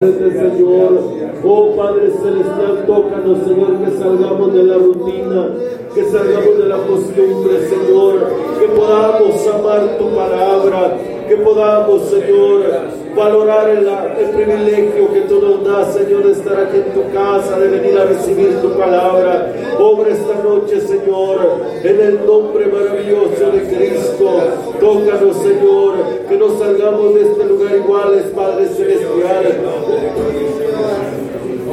Señor, oh Padre Celestial, tócanos, Señor, que salgamos de la rutina, que salgamos de la costumbre, Señor, que podamos amar tu palabra, que podamos, Señor, valorar el, privilegio que tú nos das, Señor, de estar aquí en tu casa, de venir a recibir tu palabra. Obra esta noche, Señor, en el nombre maravilloso de Cristo. Tócanos, Señor, que no salgamos de este lugar iguales, Padre Celestial.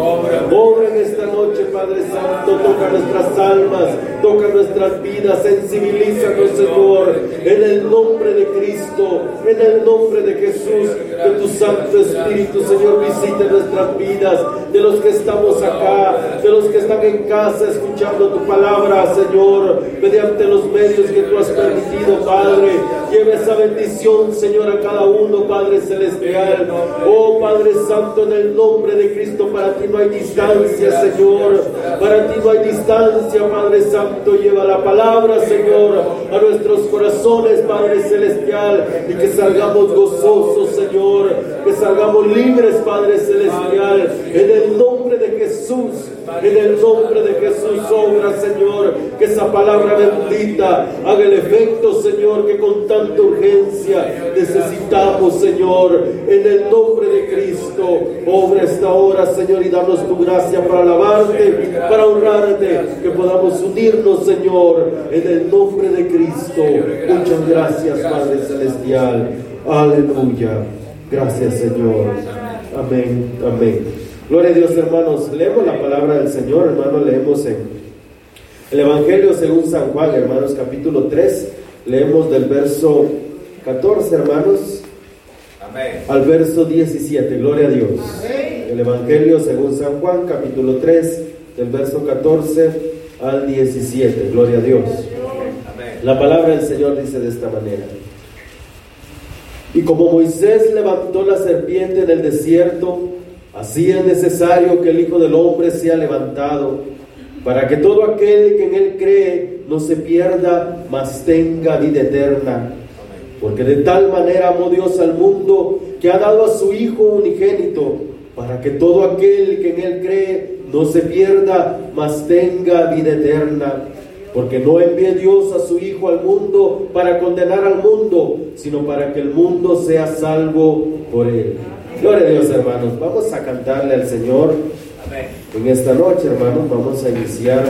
Obra en esta noche, Padre Santo, toca nuestras almas, toca nuestras vidas, sensibilízanos, Señor, en el nombre de Cristo, en el nombre de Jesús, que tu Santo Espíritu, Señor, visite nuestras vidas, de los que estamos acá, de los que están en casa escuchando tu palabra, Señor, mediante los medios que tú has permitido, Padre. Lleve esa bendición, Señor, a cada uno, Padre Celestial. Oh, Padre Santo, en el nombre de Cristo, para ti no hay distancia, Señor. Para ti no hay distancia, Padre Santo. Lleva la palabra, Señor, a nuestros corazones, Padre Celestial, y que salgamos gozosos, Señor. Que salgamos libres, Padre Celestial. En el nombre de Jesús, en el nombre de Jesús, obra, Señor. Que esa palabra bendita haga el efecto, Señor, que con tanta urgencia necesitamos, Señor. En el nombre de Cristo, obra esta hora, Señor, y tu gracia para alabarte, para honrarte, que podamos unirnos, Señor, en el nombre de Cristo. Muchas gracias, Padre Celestial. Aleluya. Gracias, Señor. Amén, amén. Gloria a Dios, hermanos. Leemos la palabra del Señor, hermanos. Leemos en el Evangelio según San Juan, hermanos, capítulo 3. Leemos del verso 14, hermanos. Al verso 17. Gloria a Dios. El Evangelio según San Juan, capítulo 3, del verso 14 al 17. Gloria a Dios. La palabra del Señor dice de esta manera. Y como Moisés levantó la serpiente en el desierto, así es necesario que el Hijo del Hombre sea levantado, para que todo aquel que en él cree no se pierda, mas tenga vida eterna. Porque de tal manera amó Dios al mundo que ha dado a su Hijo unigénito, para que todo aquel que en él cree no se pierda, mas tenga vida eterna. Porque no envió Dios a su Hijo al mundo para condenar al mundo, sino para que el mundo sea salvo por él. Gloria a Dios, hermanos. Vamos a cantarle al Señor. En esta noche, hermanos, vamos a iniciar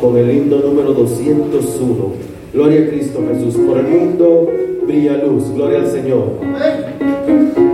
con el himno número 201. Gloria a Cristo Jesús. Por el mundo brilla luz. Gloria al Señor.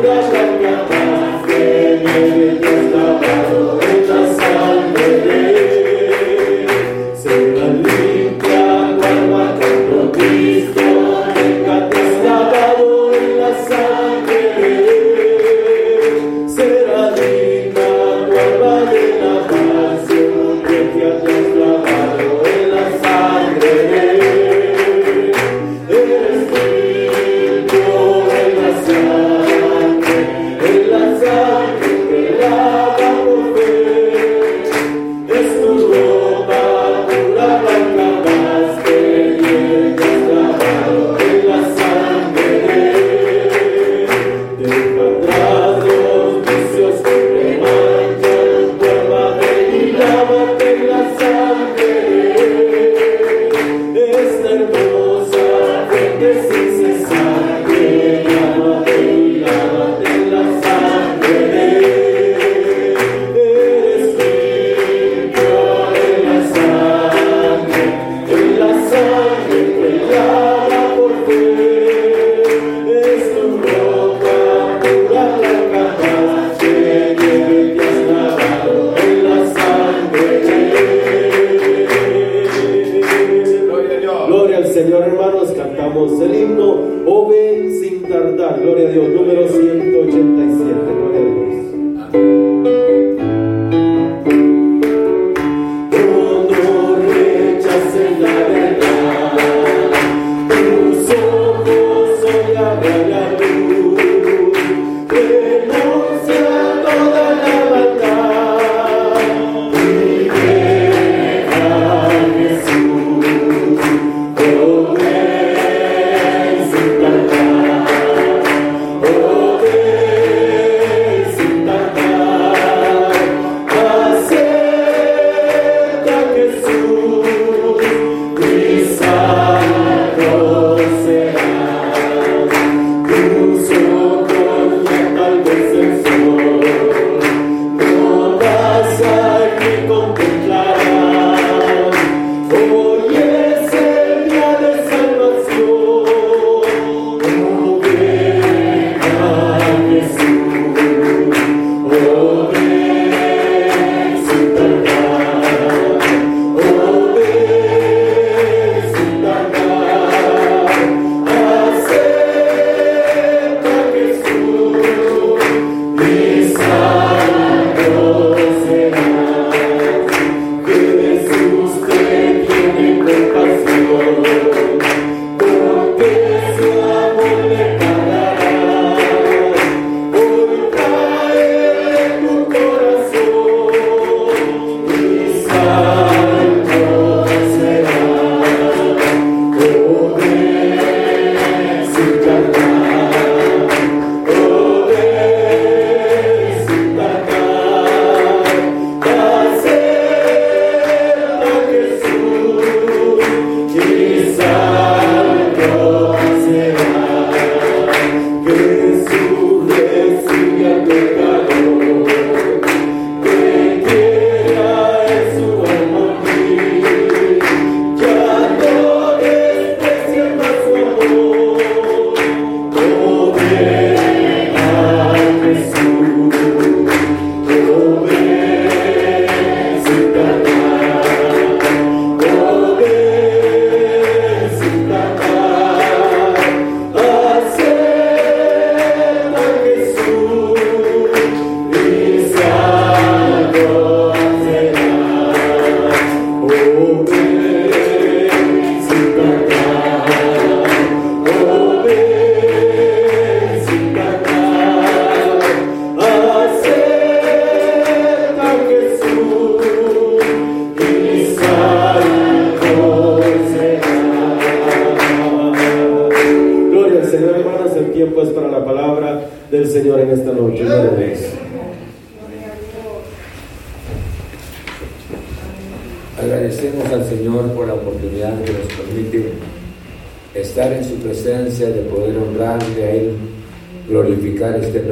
Bye.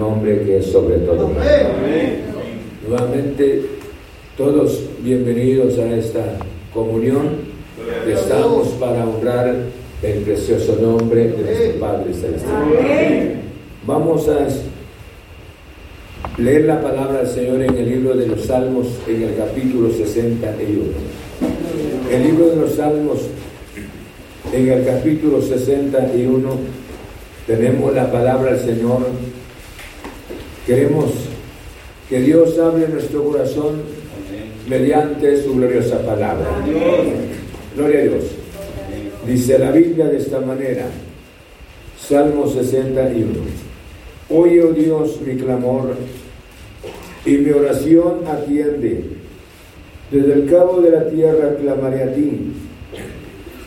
Nombre que es sobre todo. Nuevamente, todos bienvenidos a esta comunión. Estamos para honrar el precioso nombre de nuestro Padre Celestial. Vamos a leer la palabra del Señor en el libro de los Salmos, en el capítulo 61. El libro de los Salmos, en el capítulo 61, tenemos la palabra del Señor. Queremos que Dios hable nuestro corazón mediante su gloriosa palabra. Gloria a Dios. Dice la Biblia de esta manera, Salmo 61. Oye, oh Dios, mi clamor y mi oración atiende. Desde el cabo de la tierra clamaré a ti.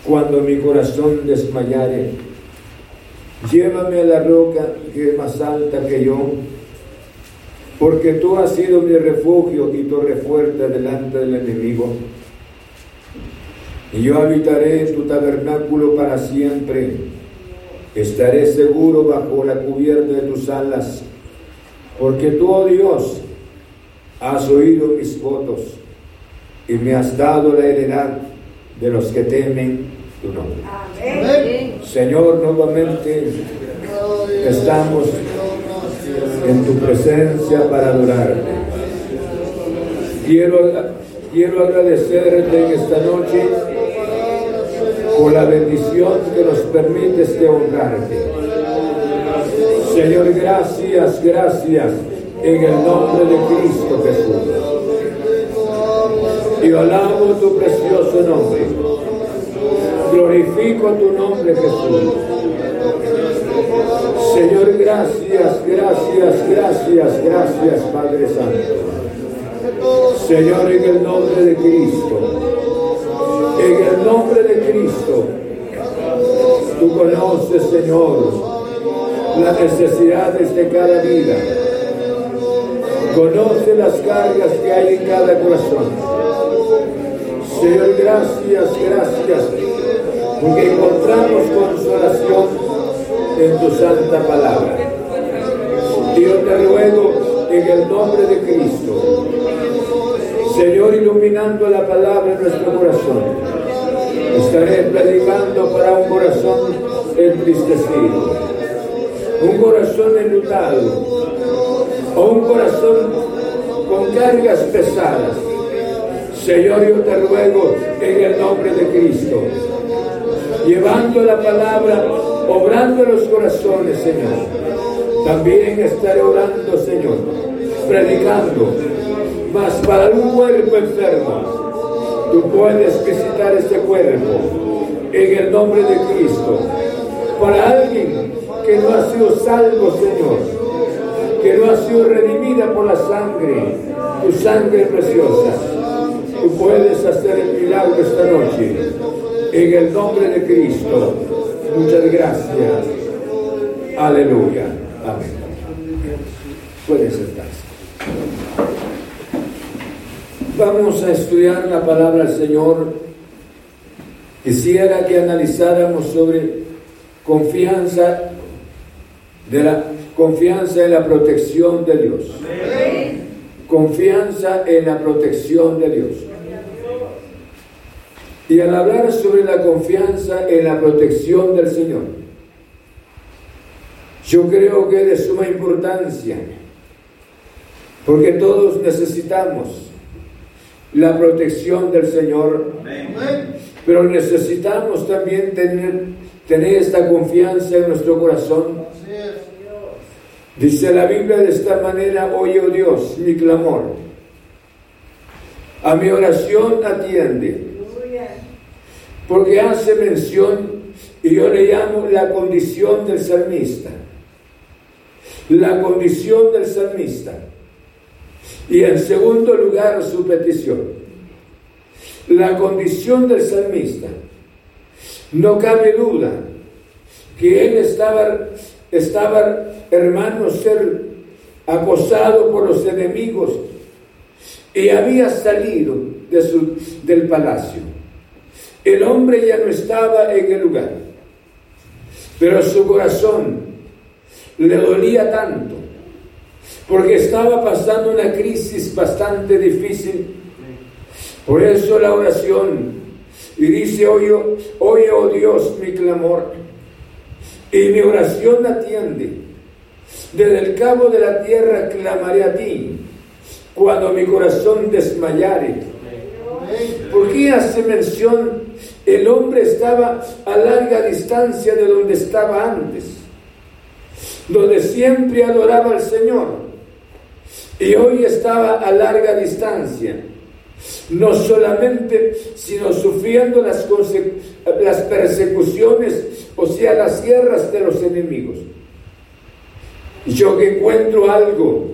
Cuando mi corazón desmayare, llévame a la roca que es más alta que yo, porque tú has sido mi refugio y torre fuerte delante del enemigo. Y yo habitaré en tu tabernáculo para siempre Estaré seguro bajo la cubierta de tus alas, porque tú, oh Dios, has oído mis votos y me has dado la heredad de los que temen tu nombre. Amén. Señor, nuevamente estamos en tu presencia para adorarte. Quiero, quiero agradecerte en esta noche por la bendición que nos permites de honrarte. Señor, gracias, gracias en el nombre de Cristo Jesús. Y alabo tu precioso nombre. Glorifico tu nombre, Jesús. Señor, gracias, gracias, gracias, gracias, Padre Santo. Señor, en el nombre de Cristo. En el nombre de Cristo, tú conoces, Señor, las necesidades de cada vida. Conoce las cargas que hay en cada corazón. Señor, gracias, gracias, porque encontramos consolación en tu santa palabra. Dios te ruego en el nombre de Cristo Señor, iluminando la palabra en nuestro corazón. Estaré predicando para un corazón entristecido, un corazón enlutado, o un corazón con cargas pesadas. Señor, yo te ruego en el nombre de Cristo, llevando la palabra, obrando los corazones, Señor. También estaré orando, Señor, predicando mas para un cuerpo enfermo, tú puedes visitar este cuerpo en el nombre de Cristo. Para alguien que no ha sido salvo, Señor, que no ha sido redimida por la sangre, tu sangre preciosa, tú puedes hacer el milagro esta noche en el nombre de Cristo. Muchas gracias. Aleluya. Amén. Pueden sentarse. Vamos a estudiar la palabra del Señor. Quisiera que analizáramos sobre confianza de la confianza en la protección de Dios. Confianza en la protección de Dios. Y al hablar sobre la confianza en la protección del Señor, yo creo que es de suma importancia, porque todos necesitamos la protección del Señor. Pero necesitamos también tener, tener esta confianza en nuestro corazón. Dice la Biblia de esta manera, oye oh Dios mi clamor. A mi oración atiende. Porque hace mención, y yo le llamo la condición del salmista. La condición del salmista. Y en segundo lugar, su petición. La condición del salmista. No cabe duda que él estaba, estaba hermano, ser acosado por los enemigos y había salido de su, del palacio. El hombre ya no estaba en el lugar, pero su corazón le dolía tanto porque estaba pasando una crisis bastante difícil. Por eso la oración y dice, oye, oh Dios, mi clamor, y mi oración atiende. Desde el cabo de la tierra clamaré a ti, cuando mi corazón desmayare. ¿Por qué hace mención? El hombre estaba a larga distancia de donde estaba antes, donde siempre adoraba al Señor, y hoy estaba a larga distancia no solamente, sino sufriendo las, persecuciones, o sea, las guerras de los enemigos. Yo que encuentro algo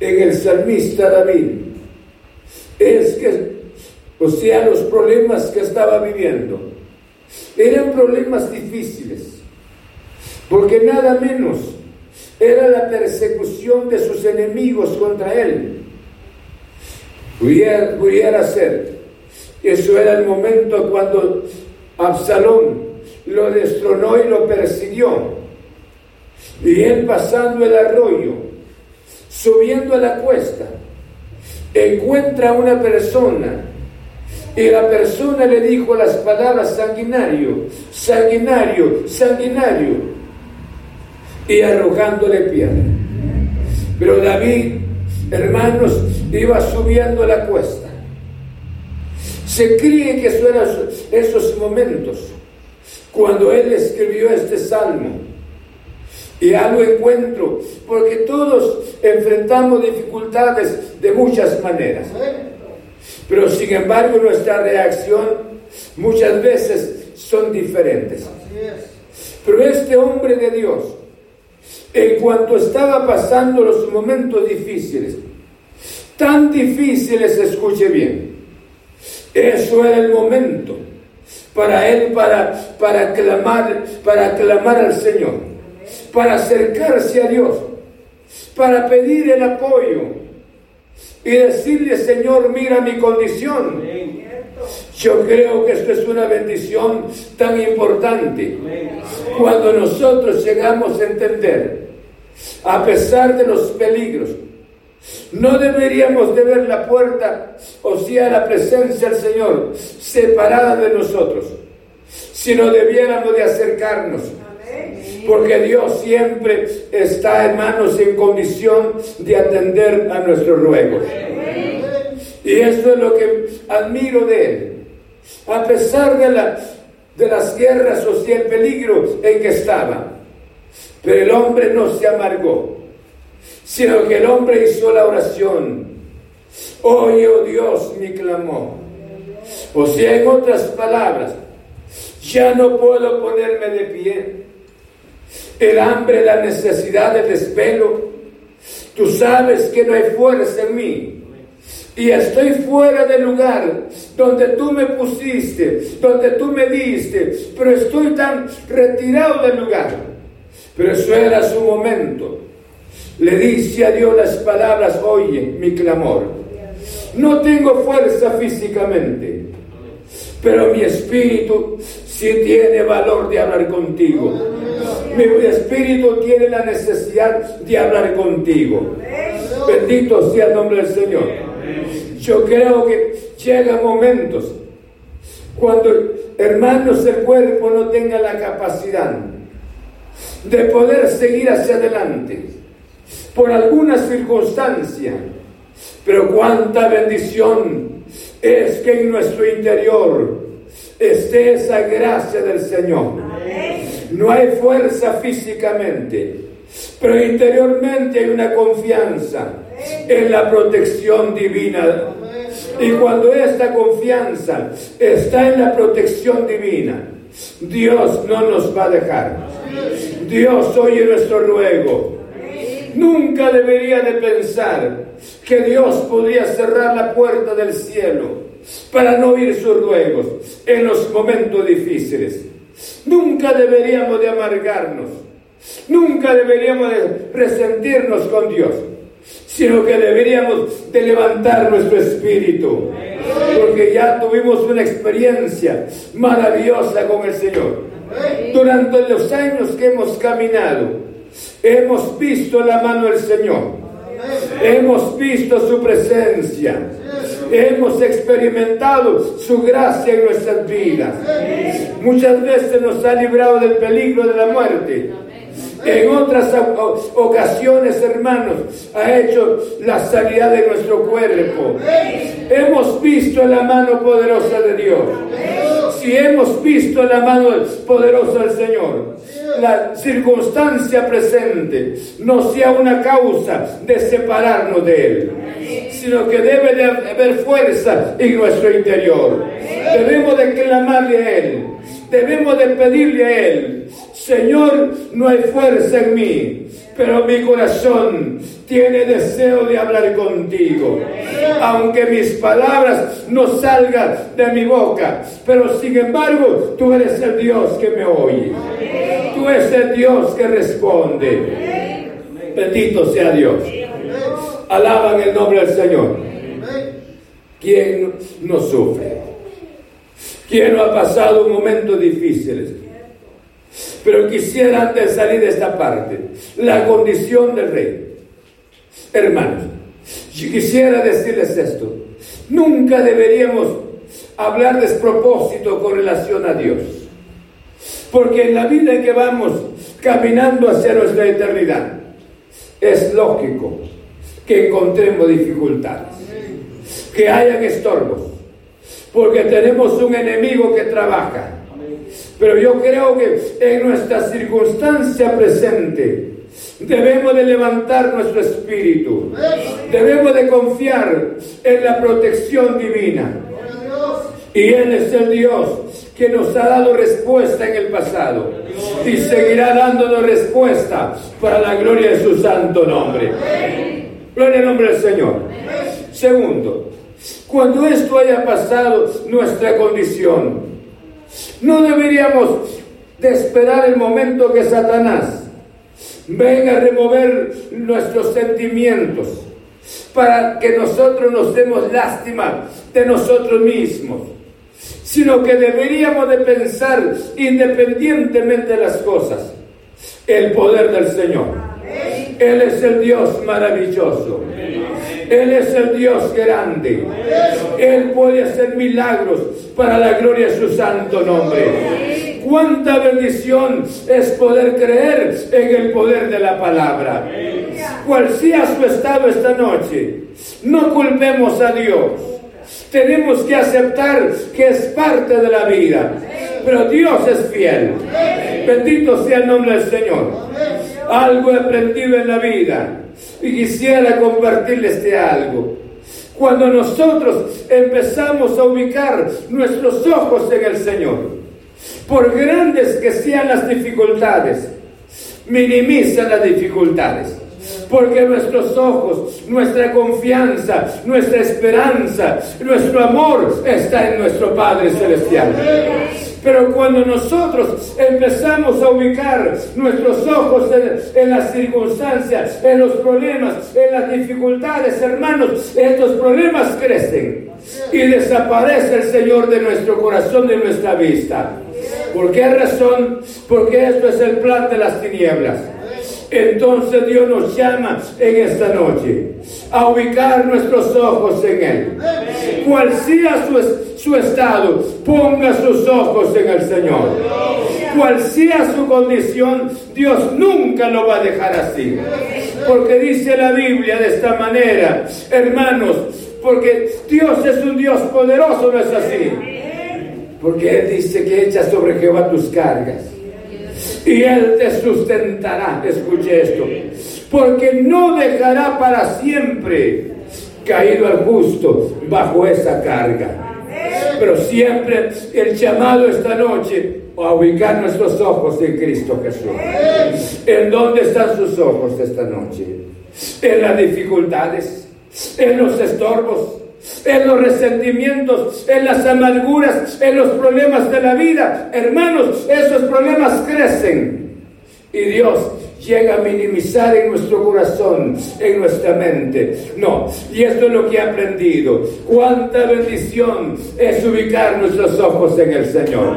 en el salmista David, es que, o sea, los problemas que estaba viviendo, eran problemas difíciles, porque nada menos era la persecución de sus enemigos contra él. Pudiera, pudiera ser. Eso era el momento cuando Absalón lo destronó y lo persiguió. Y él pasando el arroyo, subiendo a la cuesta, encuentra a una persona y la persona le dijo las palabras sanguinario, sanguinario, sanguinario, y arrojándole piedra. Pero David, hermanos, iba subiendo la cuesta. Se cree que eso eran esos momentos cuando él escribió este salmo. Y algo encuentro, porque todos enfrentamos dificultades de muchas maneras. Pero sin embargo nuestra reacción muchas veces son diferentes. Pero este hombre de Dios, en cuanto estaba pasando los momentos difíciles, tan difíciles, escuche bien. Eso era el momento para él para, para, clamar, para clamar al Señor, para acercarse a Dios, para pedir el apoyo y decirle, Señor, mira mi condición. Yo creo que esto es una bendición tan importante. Cuando nosotros llegamos a entender, a pesar de los peligros, no deberíamos de ver la puerta, o sea, la presencia del Señor, separada de nosotros, sino debiéramos de acercarnos. Porque Dios siempre está, hermanos, en condición de atender a nuestros ruegos. Y eso es lo que admiro de Él. A pesar de, la, de las guerras o sea, el peligro en que estaba. Pero el hombre no se amargó sino que el hombre hizo la oración. Oye, oh Dios, mi clamor. O sea, en otras palabras, ya no puedo ponerme de pie. El hambre, la necesidad, el desvelo. Tú sabes que no hay fuerza en mí. Y estoy fuera del lugar donde tú me pusiste, donde tú me diste, pero estoy tan retirado del lugar. Pero eso era su momento le dice a Dios las palabras, oye mi clamor. No tengo fuerza físicamente, pero mi espíritu sí tiene valor de hablar contigo. Mi espíritu tiene la necesidad de hablar contigo. Bendito sea el nombre del Señor. Yo creo que llegan momentos cuando, hermanos, el cuerpo no tenga la capacidad de poder seguir hacia adelante por alguna circunstancia. Pero cuánta bendición es que en nuestro interior esté esa gracia del Señor. No hay fuerza físicamente, pero interiormente hay una confianza en la protección divina. Y cuando esta confianza está en la protección divina, Dios no nos va a dejar. Dios oye nuestro ruego. Nunca debería de pensar que Dios podría cerrar la puerta del cielo para no oír sus ruegos en los momentos difíciles. Nunca deberíamos de amargarnos, nunca deberíamos de resentirnos con Dios, sino que deberíamos de levantar nuestro espíritu, porque ya tuvimos una experiencia maravillosa con el Señor. Durante los años que hemos caminado, hemos visto la mano del Señor Hemos visto su presencia. Hemos experimentado su gracia en nuestras vidas. Muchas veces nos ha librado del peligro de la muerte. En otras ocasiones, hermanos, ha hecho la sanidad de nuestro cuerpo. Hemos visto la mano poderosa de Dios. Si hemos visto la mano poderosa del Señor, la circunstancia presente no sea una causa de separarnos de Él, sino que debe de haber fuerza en nuestro interior. Debemos de clamarle a Él, debemos de pedirle a Él, Señor, no hay fuerza en mí, pero mi corazón tiene deseo de hablar contigo. Aunque mis palabras no salgan de mi boca, pero sin embargo tú eres el Dios que me oye. Tú eres el Dios que responde. Bendito sea Dios. Alaban el nombre del Señor. ¿Quién no sufre? ¿Quién no ha pasado momentos difíciles? Pero quisiera antes salir de esta parte, la condición del rey. Hermanos, yo quisiera decirles esto. Nunca deberíamos hablar despropósito con relación a Dios. Porque en la vida que vamos caminando hacia nuestra eternidad, es lógico que encontremos dificultades, que hayan estorbos, porque tenemos un enemigo que trabaja. Pero yo creo que en nuestra circunstancia presente debemos de levantar nuestro espíritu, debemos de confiar en la protección divina. Y Él es el Dios que nos ha dado respuesta en el pasado y seguirá dándonos respuesta para la gloria de su santo nombre. Gloria al nombre del Señor. Segundo, cuando esto haya pasado nuestra condición, no deberíamos de esperar el momento que Satanás venga a remover nuestros sentimientos para que nosotros nos demos lástima de nosotros mismos, sino que deberíamos de pensar independientemente de las cosas, el poder del Señor. Él es el Dios maravilloso. Él es el Dios grande. Él puede hacer milagros para la gloria de su santo nombre. Cuánta bendición es poder creer en el poder de la palabra. Cual sea su estado esta noche, no culpemos a Dios. Tenemos que aceptar que es parte de la vida. Pero Dios es fiel. Bendito sea el nombre del Señor. Algo he aprendido en la vida y quisiera compartirles este algo. Cuando nosotros empezamos a ubicar nuestros ojos en el Señor, por grandes que sean las dificultades, minimizan las dificultades. Porque nuestros ojos, nuestra confianza, nuestra esperanza, nuestro amor está en nuestro Padre Celestial. Pero cuando nosotros empezamos a ubicar nuestros ojos en, las circunstancias, en los problemas, en las dificultades, hermanos, estos problemas crecen y desaparece el Señor de nuestro corazón, de nuestra vista. ¿Por qué razón? Porque esto es el plan de las tinieblas. Entonces Dios nos llama en esta noche a ubicar nuestros ojos en Él. Cual sea su, su estado, ponga sus ojos en el Señor. Cual sea su condición, Dios nunca lo va a dejar así. Porque dice la Biblia de esta manera, hermanos, porque Dios es un Dios poderoso, ¿no es así? Porque Él dice que echa sobre Jehová tus cargas y Él te sustentará. Escuche esto. Porque no dejará para siempre caído al justo bajo esa carga. Pero siempre el llamado esta noche a ubicar nuestros ojos en Cristo Jesús. ¿En dónde están sus ojos esta noche? En las dificultades, en los estorbos, en los resentimientos, en las amarguras, en los problemas de la vida. Hermanos, esos problemas crecen. Y Dios llega a minimizar en nuestro corazón, en nuestra mente. No, y esto es lo que he aprendido. Cuánta bendición es ubicar nuestros ojos en el Señor.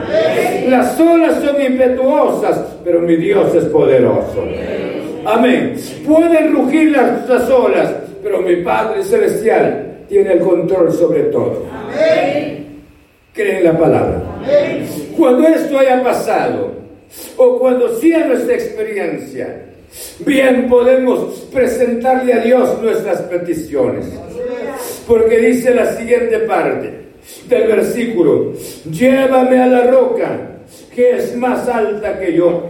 Las olas son impetuosas, pero mi Dios es poderoso. Amén. Pueden rugir las, las olas, pero mi Padre Celestial tiene el control sobre todo. Amén. Creen la palabra. Cuando esto haya pasado, o cuando sea nuestra experiencia, bien podemos presentarle a Dios nuestras peticiones. Porque dice la siguiente parte del versículo, llévame a la roca que es más alta que yo,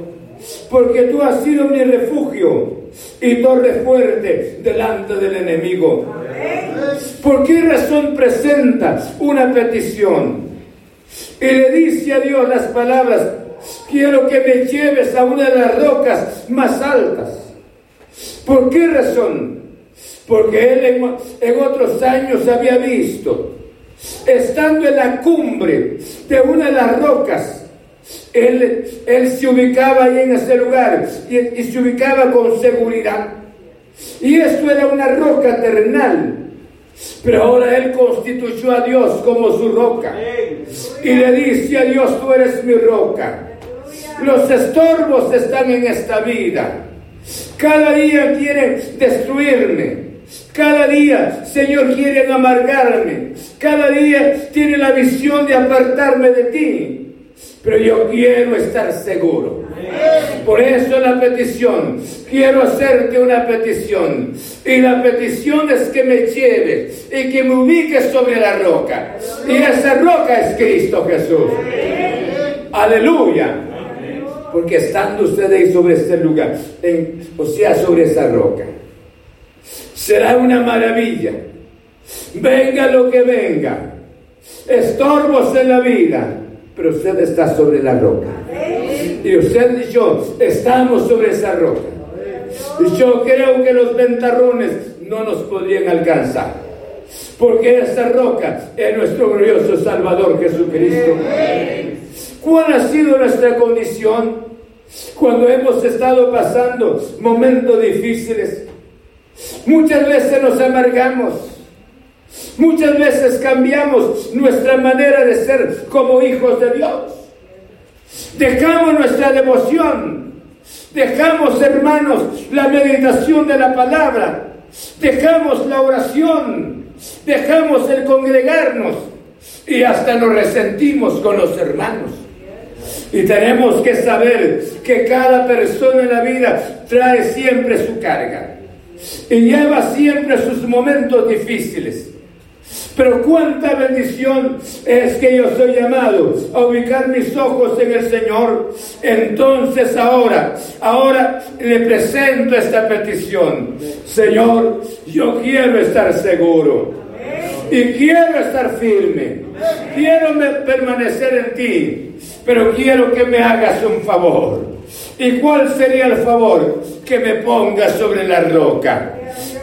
porque tú has sido mi refugio y torre fuerte delante del enemigo. ¿Por qué razón presentas una petición? Y le dice a Dios las palabras, quiero que me lleves a una de las rocas más altas. ¿Por qué razón? Porque él en, otros años había visto, estando en la cumbre de una de las rocas, él, él se ubicaba ahí en ese lugar y, y se ubicaba con seguridad. Y esto era una roca terrenal. Pero ahora él constituyó a Dios como su roca. Y le dice a Dios, tú eres mi roca. Los estorbos están en esta vida. Cada día quieren destruirme. Cada día, Señor, quieren amargarme. Cada día tiene la visión de apartarme de ti. Pero yo quiero estar seguro. Por eso la petición, quiero hacerte una petición. Y la petición es que me lleves y que me ubiques sobre la roca. Y esa roca es Cristo Jesús. Aleluya. Porque estando usted ahí sobre este lugar, o sea, sobre esa roca, será una maravilla. Venga lo que venga. Estorbos en la vida pero usted está sobre la roca. Y usted y yo estamos sobre esa roca. Y yo creo que los ventarrones no nos podrían alcanzar. Porque esa roca es nuestro glorioso Salvador Jesucristo. ¿Cuál ha sido nuestra condición cuando hemos estado pasando momentos difíciles? Muchas veces nos amargamos Muchas veces cambiamos nuestra manera de ser como hijos de Dios. Dejamos nuestra devoción. Dejamos, hermanos, la meditación de la palabra. Dejamos la oración. Dejamos el congregarnos. Y hasta nos resentimos con los hermanos. Y tenemos que saber que cada persona en la vida trae siempre su carga. Y lleva siempre sus momentos difíciles. Pero cuánta bendición es que yo soy llamado a ubicar mis ojos en el Señor. Entonces ahora, ahora le presento esta petición. Señor, yo quiero estar seguro. Y quiero estar firme. Quiero permanecer en ti. Pero quiero que me hagas un favor. ¿Y cuál sería el favor? Que me pongas sobre la roca.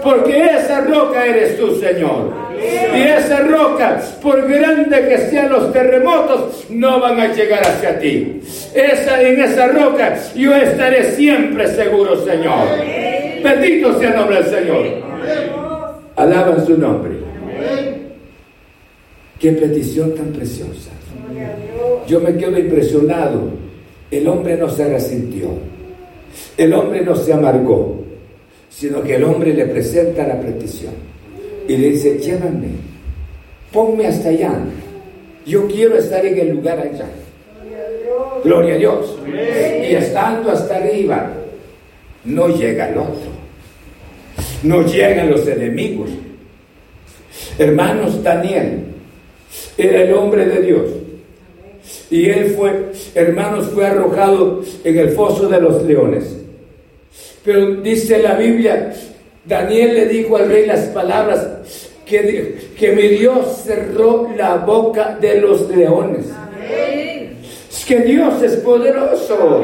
Porque esa roca eres tú, Señor. Y esa roca, por grande que sean los terremotos, no van a llegar hacia ti. Esa, en esa roca yo estaré siempre seguro, Señor. Bendito sea el nombre del Señor. Alaban su nombre. Qué petición tan preciosa. Yo me quedo impresionado. El hombre no se resintió. El hombre no se amargó, sino que el hombre le presenta la petición y le dice, llévame, ponme hasta allá. Yo quiero estar en el lugar allá. Gloria a Dios. Y estando hasta arriba, no llega el otro. No llegan los enemigos. Hermanos, Daniel era el hombre de Dios. Y él fue, hermanos, fue arrojado en el foso de los leones. Pero dice la Biblia Daniel le dijo al rey las palabras que, que mi Dios cerró la boca de los leones. Es que Dios es poderoso.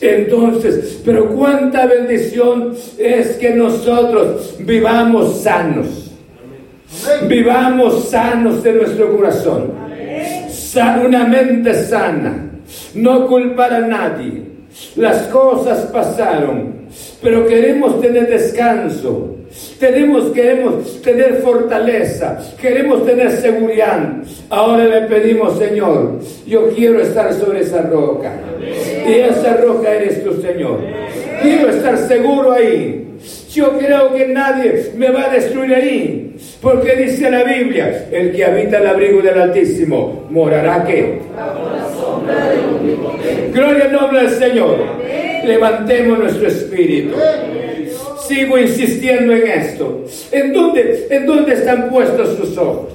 Entonces, pero cuánta bendición es que nosotros vivamos sanos. Vivamos sanos de nuestro corazón. Una mente sana. No culpar a nadie. Las cosas pasaron, pero queremos tener descanso. Tenemos, queremos tener fortaleza, queremos tener seguridad. Ahora le pedimos, Señor, yo quiero estar sobre esa roca. Y esa roca eres tu Señor. Quiero estar seguro ahí. Yo creo que nadie me va a destruir ahí. Porque dice la Biblia, el que habita el abrigo del Altísimo, morará que. Gloria al nombre del Señor. Levantemos nuestro espíritu. Sigo insistiendo en esto. ¿En dónde, ¿En dónde están puestos sus ojos?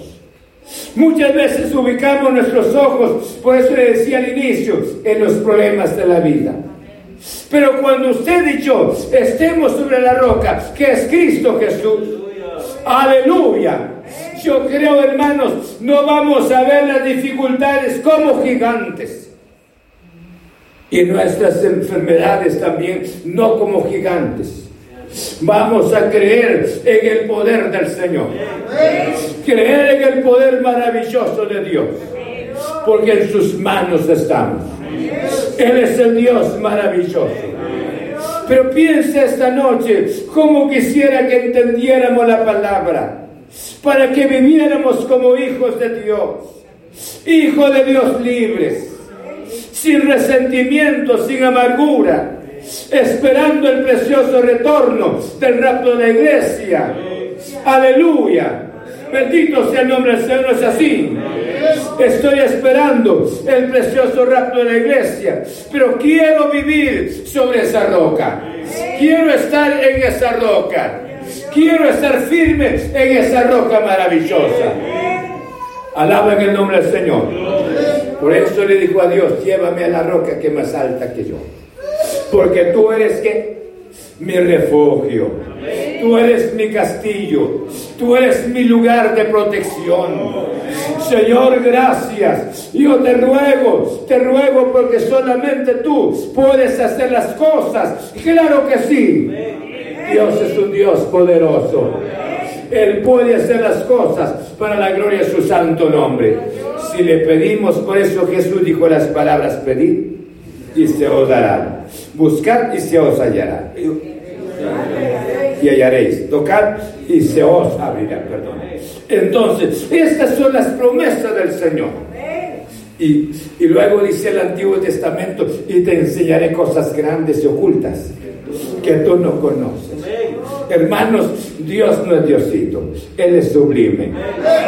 Muchas veces ubicamos nuestros ojos, por eso le decía al inicio, en los problemas de la vida. Pero cuando usted y estemos sobre la roca, que es Cristo Jesús, aleluya. Yo creo, hermanos, no vamos a ver las dificultades como gigantes. Y nuestras enfermedades también, no como gigantes. Vamos a creer en el poder del Señor. Creer en el poder maravilloso de Dios. Porque en sus manos estamos. Él es el Dios maravilloso. Pero piensa esta noche cómo quisiera que entendiéramos la palabra para que viviéramos como hijos de Dios, hijos de Dios libres, sin resentimiento, sin amargura, esperando el precioso retorno del rapto de la iglesia. Aleluya. Bendito sea el nombre del Señor, es así. Estoy esperando el precioso rapto de la iglesia, pero quiero vivir sobre esa roca. Quiero estar en esa roca. Quiero estar firme en esa roca maravillosa. Alaba en el nombre del Señor. Por eso le dijo a Dios, llévame a la roca que es más alta que yo. Porque tú eres que mi refugio. Tú eres mi castillo. Tú eres mi lugar de protección. Señor, gracias. Yo te ruego, te ruego porque solamente tú puedes hacer las cosas. Claro que sí. Dios es un Dios poderoso. Él puede hacer las cosas para la gloria de su santo nombre. Si le pedimos, por eso Jesús dijo las palabras, pedid y se os dará. Buscad y se os hallará. Y hallaréis. Tocad y se os abrirá. Perdón. Entonces, estas son las promesas del Señor. Y, y, luego dice el Antiguo Testamento, y te enseñaré cosas grandes y ocultas que tú no conoces. Hermanos, Dios no es Diosito, Él es sublime,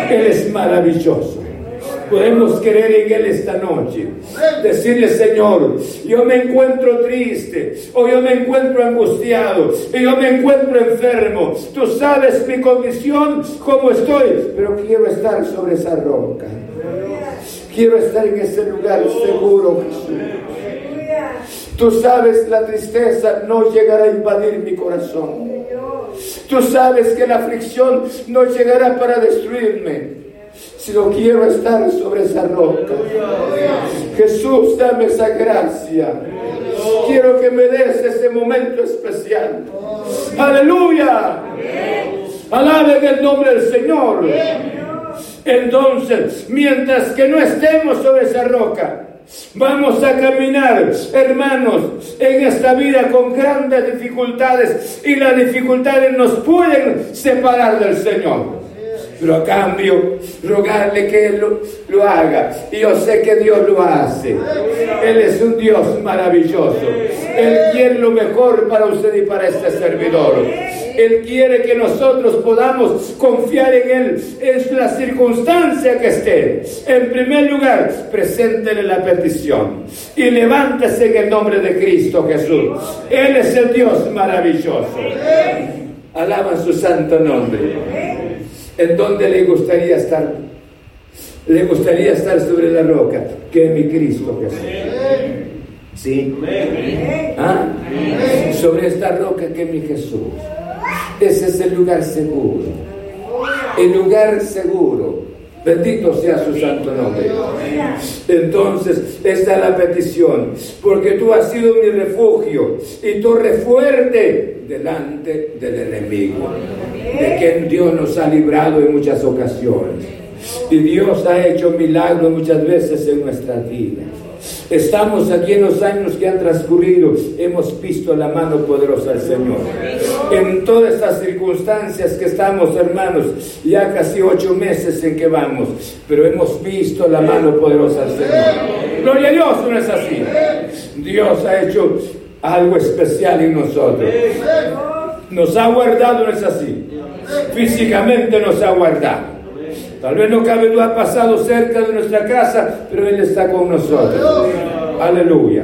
Él es maravilloso. Podemos creer en Él esta noche. Decirle, Señor, yo me encuentro triste, o yo me encuentro angustiado, o yo me encuentro enfermo. Tú sabes mi condición, cómo estoy, pero quiero estar sobre esa roca. Quiero estar en ese lugar seguro, Tú sabes la tristeza no llegará a invadir mi corazón. Tú sabes que la aflicción no llegará para destruirme si no quiero estar sobre esa roca. Jesús, dame esa gracia. Quiero que me des ese momento especial. Aleluya. Alaben el nombre del Señor. Entonces, mientras que no estemos sobre esa roca, Vamos a caminar, hermanos, en esta vida con grandes dificultades y las dificultades nos pueden separar del Señor pero a cambio rogarle que Él lo, haga. Y yo sé que Dios lo hace. Él es un Dios maravilloso. Él quiere lo mejor para usted y para este servidor. Él quiere que nosotros podamos confiar en Él en la circunstancia que esté. En primer lugar, preséntele la petición y levántese en el nombre de Cristo Jesús. Él es el Dios maravilloso. Alaba su santo nombre. ¿En dónde le gustaría estar? Le gustaría estar sobre la roca, que es mi Cristo Jesús. ¿Sí? ¿Ah? Sobre esta roca que es mi Jesús. Ese es el lugar seguro. El lugar seguro. Bendito sea su santo nombre. Entonces, esta es la petición, porque tú has sido mi refugio y torre fuerte delante del enemigo, de quien Dios nos ha librado en muchas ocasiones. Y Dios ha hecho milagros muchas veces en nuestra vida. Estamos aquí en los años que han transcurrido, hemos visto la mano poderosa del Señor. En todas estas circunstancias que estamos, hermanos, ya casi ocho meses en que vamos, pero hemos visto la mano poderosa del Señor. Gloria a Dios, no es así. Dios ha hecho algo especial en nosotros. Nos ha guardado, no es así. Físicamente nos ha guardado. Tal vez no cabe ha pasado cerca de nuestra casa, pero Él está con nosotros. Aleluya.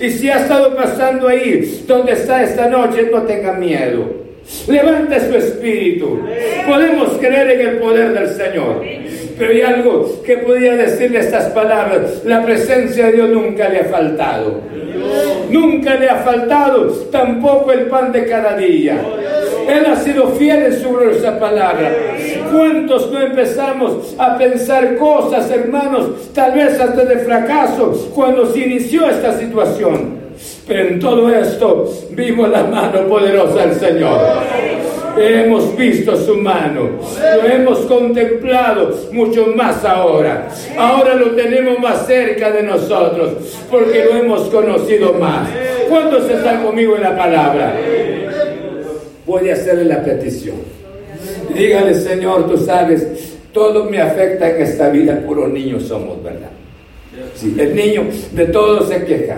Y si ha estado pasando ahí, donde está esta noche, no tenga miedo. Levante su espíritu. Podemos creer en el poder del Señor. Pero hay algo que podía decirle estas palabras. La presencia de Dios nunca le ha faltado. Nunca le ha faltado tampoco el pan de cada día. Él ha sido fiel en su gloriosa palabra. ¿Cuántos no empezamos a pensar cosas, hermanos, tal vez hasta de fracaso, cuando se inició esta situación? Pero en todo esto vimos la mano poderosa del Señor. Hemos visto su mano, lo hemos contemplado mucho más ahora. Ahora lo tenemos más cerca de nosotros porque lo hemos conocido más. ¿Cuántos están conmigo en la palabra? Voy a hacerle la petición. Dígale, Señor, tú sabes, todo me afecta en esta vida, puros niños somos, ¿verdad? Sí, el niño de todo se queja.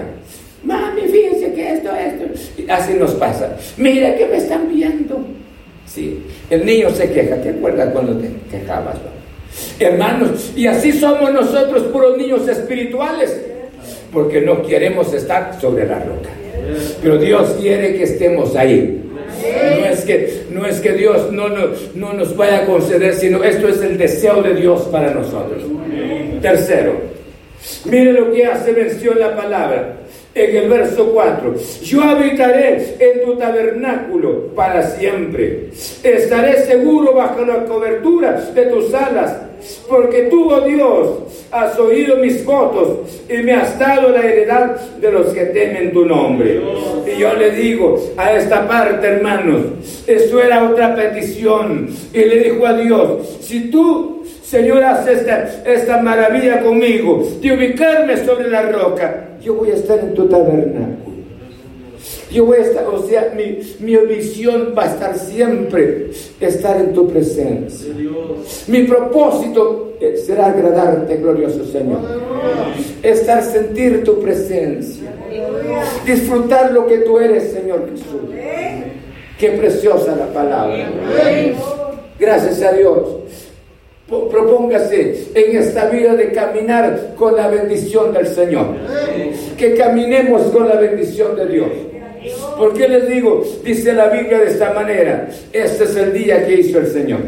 Mami, fíjense que esto, esto. Así nos pasa. Mira que me están viendo. Sí, el niño se queja. ¿Te acuerdas cuando te quejabas? Hermanos, y así somos nosotros, puros niños espirituales, porque no queremos estar sobre la roca. Pero Dios quiere que estemos ahí. Es que, no es que Dios no, no, no nos vaya a conceder, sino esto es el deseo de Dios para nosotros. Tercero, mire lo que hace mención la palabra en el verso 4. Yo habitaré en tu tabernáculo para siempre. Estaré seguro bajo la cobertura de tus alas porque tú, oh Dios, has oído mis votos y me has dado la heredad de los que temen tu nombre. Y yo le digo a esta parte, hermanos, esto era otra petición. Y le dijo a Dios, si tú, Señor, haces esta, esta maravilla conmigo, de ubicarme sobre la roca, yo voy a estar en tu tabernáculo. Yo voy a estar, o sea, mi, mi visión va a estar siempre estar en tu presencia. Mi propósito eh, será agradarte, glorioso Señor. Estar, sentir tu presencia. Disfrutar lo que tú eres, Señor Jesús. Qué preciosa la palabra. Gracias a Dios. Propóngase en esta vida de caminar con la bendición del Señor. Que caminemos con la bendición de Dios. ¿Por qué les digo? Dice la Biblia de esta manera, este es el día que hizo el Señor.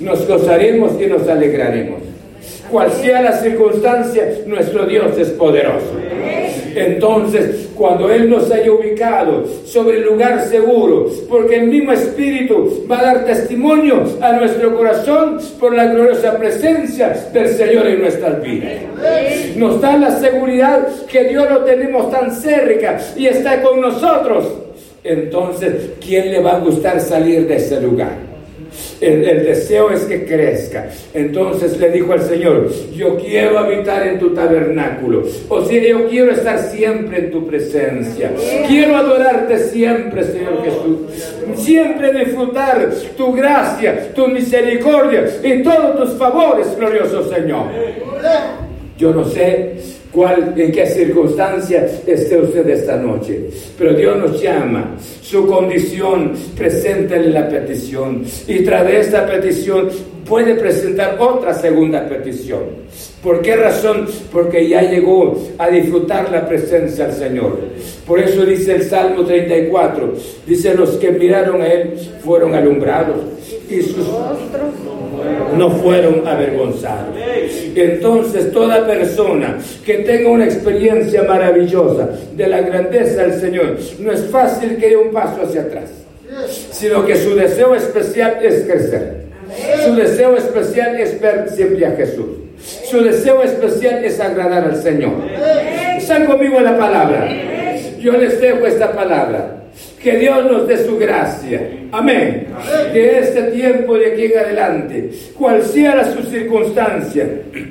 Nos gozaremos y nos alegraremos. Cual sea la circunstancia, nuestro Dios es poderoso. Entonces, cuando Él nos haya ubicado sobre el lugar seguro, porque el mismo Espíritu va a dar testimonio a nuestro corazón por la gloriosa presencia del Señor en nuestras vidas. Nos da la seguridad que Dios lo tenemos tan cerca y está con nosotros. Entonces, ¿quién le va a gustar salir de ese lugar? El, deseo es que crezca. Entonces le dijo al Señor, yo quiero habitar en tu tabernáculo. O sea, yo quiero estar siempre en tu presencia. Quiero adorarte siempre, Señor Jesús. Siempre disfrutar tu gracia, tu misericordia y todos tus favores, glorioso Señor. Yo no sé cuál, en qué circunstancia esté usted esta noche. Pero Dios nos llama, su condición, en la petición. Y tras de esta petición puede presentar otra segunda petición. ¿Por qué razón? Porque ya llegó a disfrutar la presencia del Señor. Por eso dice el Salmo 34, dice los que miraron a Él fueron alumbrados y sus no fueron avergonzados. Entonces toda persona que tenga una experiencia maravillosa de la grandeza del Señor, no es fácil que dé un paso hacia atrás, sino que su deseo especial es crecer. Su deseo especial es ver siempre a Jesús. Su deseo especial es agradar al Señor. Están conmigo la palabra. Yo les dejo esta palabra. Que Dios nos dé su gracia. Amén. Que este tiempo de aquí en adelante, cual sea su circunstancia,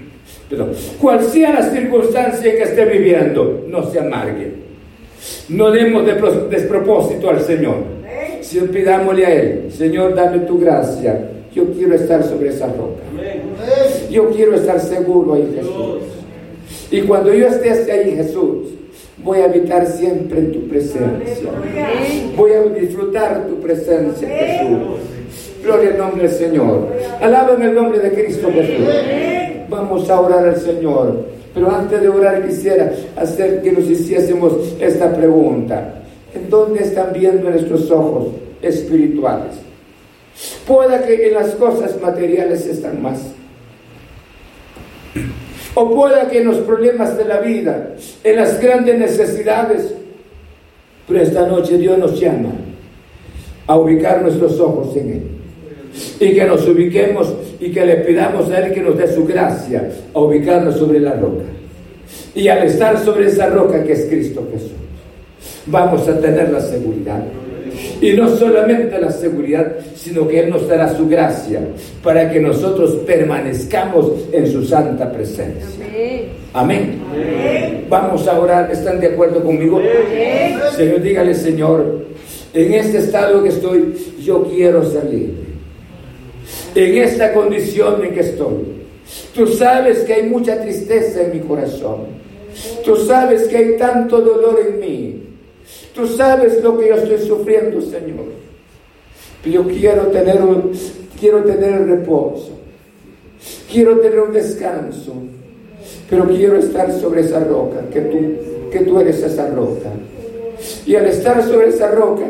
perdón, cual sea la circunstancia que esté viviendo, no se amargue. No demos de despropósito al Señor. Si pidámosle a Él, Señor, dame tu gracia. Yo quiero estar sobre esa roca. Yo quiero estar seguro ahí, Jesús. Y cuando yo esté ahí, Jesús, voy a habitar siempre en tu presencia. Voy a disfrutar tu presencia, Jesús. Gloria al nombre del Señor. Alaba en el nombre de Cristo Jesús. Vamos a orar al Señor. Pero antes de orar quisiera hacer que nos hiciésemos esta pregunta. ¿En dónde están viendo nuestros ojos espirituales? Pueda que en las cosas materiales están más. O pueda que en los problemas de la vida, en las grandes necesidades, pero esta noche Dios nos llama a ubicar nuestros ojos en Él. Y que nos ubiquemos y que le pidamos a Él que nos dé su gracia a ubicarnos sobre la roca. Y al estar sobre esa roca que es Cristo Jesús, vamos a tener la seguridad y no solamente la seguridad, sino que Él nos dará su gracia para que nosotros permanezcamos en su santa presencia. Amén. Vamos a orar. ¿Están de acuerdo conmigo? Señor, dígale, Señor, en este estado que estoy, yo quiero salir. En esta condición en que estoy. Tú sabes que hay mucha tristeza en mi corazón. Tú sabes que hay tanto dolor en mí. Tú sabes lo que yo estoy sufriendo, Señor. Yo quiero tener un, quiero tener reposo. Quiero tener un descanso. Pero quiero estar sobre esa roca, que tú, que tú eres esa roca. Y al estar sobre esa roca,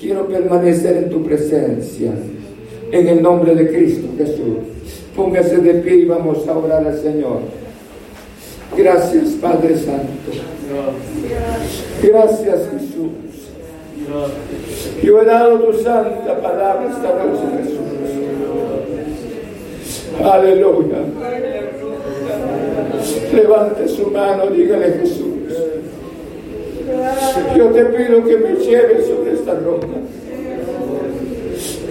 quiero permanecer en tu presencia. En el nombre de Cristo Jesús. Póngase de pie y vamos a orar al Señor. Gracias, Padre Santo. Gracias, Jesús. Yo he dado tu santa palabra esta noche, Jesús. Aleluya. Levante su mano, dígale Jesús. Yo te pido que me lleves sobre esta roca.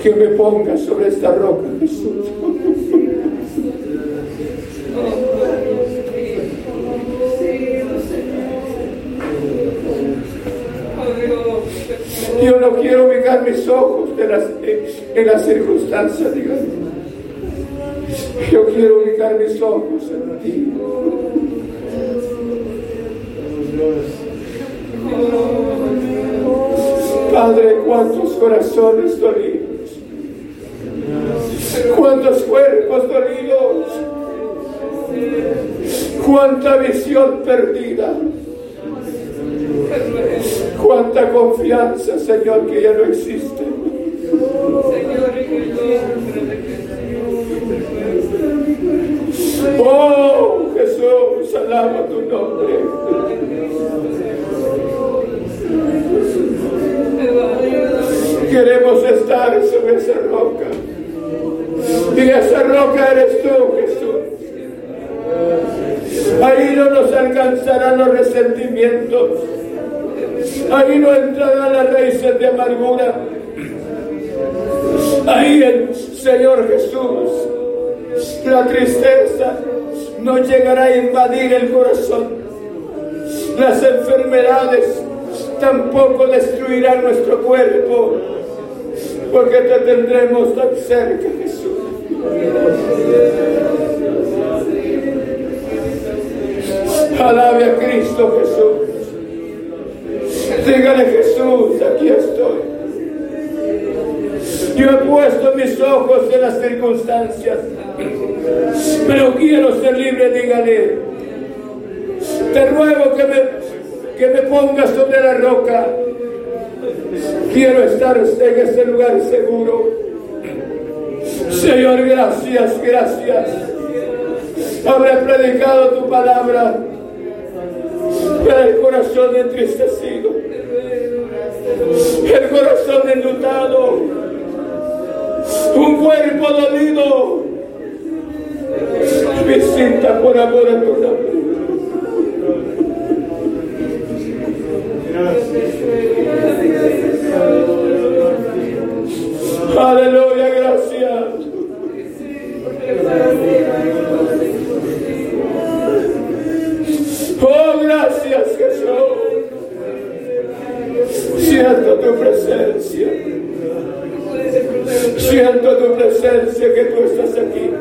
Que me pongas sobre esta roca, Jesús. Yo no quiero ubicar mis ojos en las, en las circunstancias, Yo quiero ubicar mis ojos en ti. Padre, cuántos corazones dolidos, cuántos cuerpos dolidos, cuánta visión perdida. Cuánta confianza, Señor, que ya no existe. Oh, Jesús, alaba tu nombre. Queremos estar sobre esa roca. Y esa roca eres tú, Jesús. Ahí no nos alcanzarán los resentimientos. Ahí no entrarán las raíces de amargura. Ahí el Señor Jesús, la tristeza no llegará a invadir el corazón. Las enfermedades tampoco destruirán nuestro cuerpo, porque te tendremos tan cerca, Jesús. Alabe a Cristo Jesús. Dígale Jesús, aquí estoy. Yo he puesto mis ojos en las circunstancias, pero quiero ser libre, dígale. Te ruego que me, que me pongas sobre la roca. Quiero estar en ese lugar seguro. Señor, gracias, gracias. Habré predicado tu palabra para el corazón entristecido, el corazón enlutado, un cuerpo dolido. Visita por amor a tu nombre. Aleluya, gracias. Siento tu presencia. Siento tu presencia que tú estás aquí.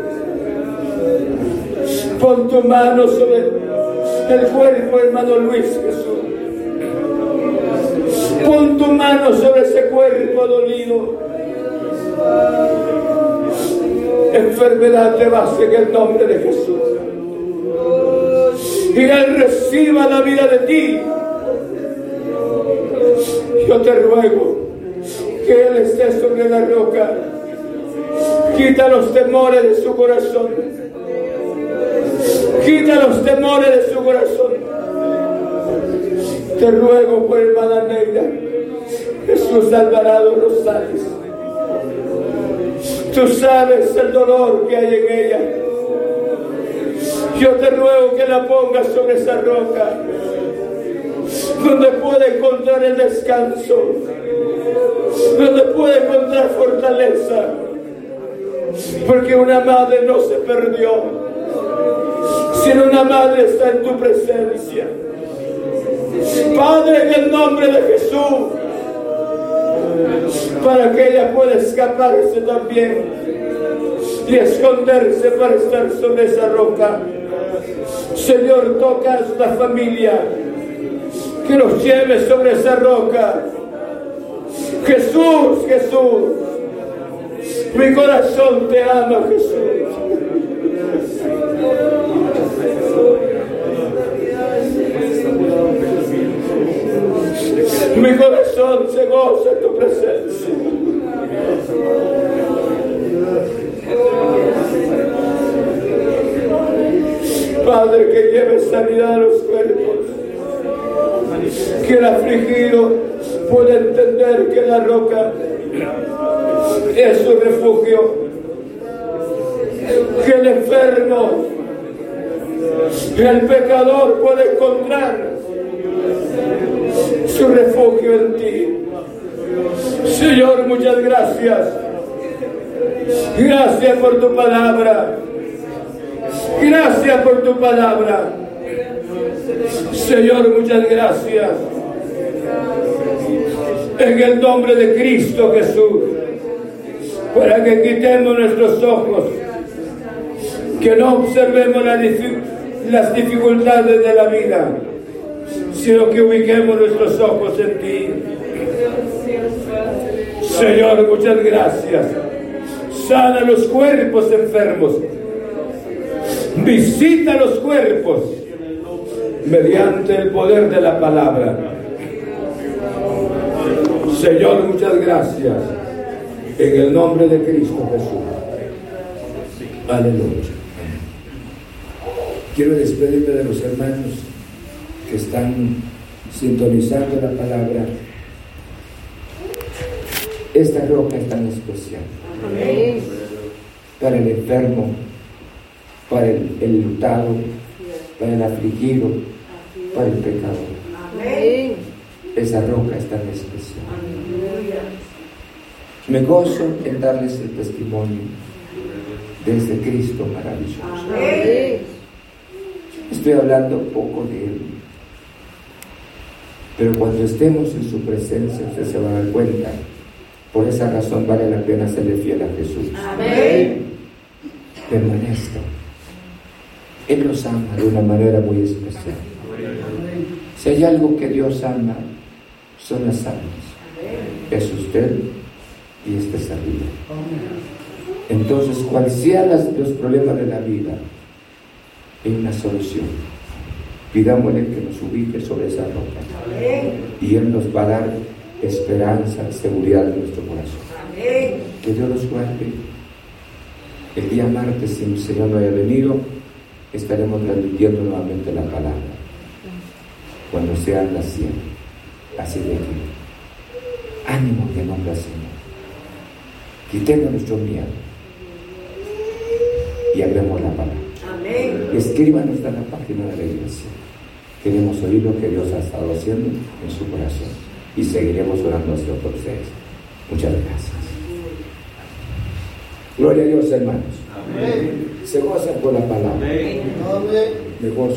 Pon tu mano sobre el cuerpo, hermano Luis Jesús. Pon tu mano sobre ese cuerpo dolido. Enfermedad te vas en el nombre de Jesús. Y Él reciba la vida de ti. Yo te ruego que Él esté sobre la roca. Quita los temores de su corazón. Quita los temores de su corazón. Te ruego por hermana Neida, Jesús Alvarado Rosales. Tú sabes el dolor que hay en ella. Yo te ruego que la pongas sobre esa roca, donde puede encontrar el descanso, donde puede encontrar fortaleza, porque una madre no se perdió, sino una madre está en tu presencia. Padre, en el nombre de Jesús, para que ella pueda escaparse también y esconderse para estar sobre esa roca. Señor, toca a esta familia, que los lleve sobre esa roca. Jesús, Jesús, mi corazón te ama, Jesús. Mi corazón se goza en tu presencia. Padre, que lleve sanidad a los. Que el afligido pueda entender que la roca es su refugio. Que el enfermo, el pecador puede encontrar su refugio en ti. Señor, muchas gracias. Gracias por tu palabra. Gracias por tu palabra. Señor, muchas gracias. En el nombre de Cristo Jesús. Para que quitemos nuestros ojos. Que no observemos las dificultades de la vida sino que ubiquemos nuestros ojos en ti. Señor, muchas gracias. Sana los cuerpos enfermos. Visita los cuerpos mediante el poder de la palabra. Señor, muchas gracias. En el nombre de Cristo Jesús. Aleluya. Quiero despedirme de los hermanos que están sintonizando la palabra, esta roca es tan especial. Para el enfermo, para el, el, lutado, para el afligido, para el pecador. Esa roca es tan especial. Me gozo en darles el testimonio de este Cristo maravilloso. Estoy hablando poco de Él, pero cuando estemos en su presencia, usted se va a dar cuenta. Por esa razón vale la pena serle fiel a Jesús. Amén. Permanezca. Él los ama de una manera muy especial. Si hay algo que Dios ama, son las almas. Es usted y esta salida. Entonces, cual sean los problemas de la vida, hay una solución Pidámosle que nos ubique sobre esa roca. Y Él nos va a dar esperanza, seguridad en nuestro corazón. Que Dios los guarde. El día martes, si el Señor no haya venido, estaremos transmitiendo nuevamente la palabra. Cuando sean las 100. Así de aquí. Ánimo que nombre al Señor. Quitemos nuestro miedo. y hablemos la palabra. Amén. Escríbanos en la página de la iglesia. Queremos oír lo que Dios ha estado haciendo en su corazón y seguiremos orando hacia por ustedes. Muchas gracias. Gloria a Dios, hermanos. Amén. Se gozan por la palabra. Amén. Mejor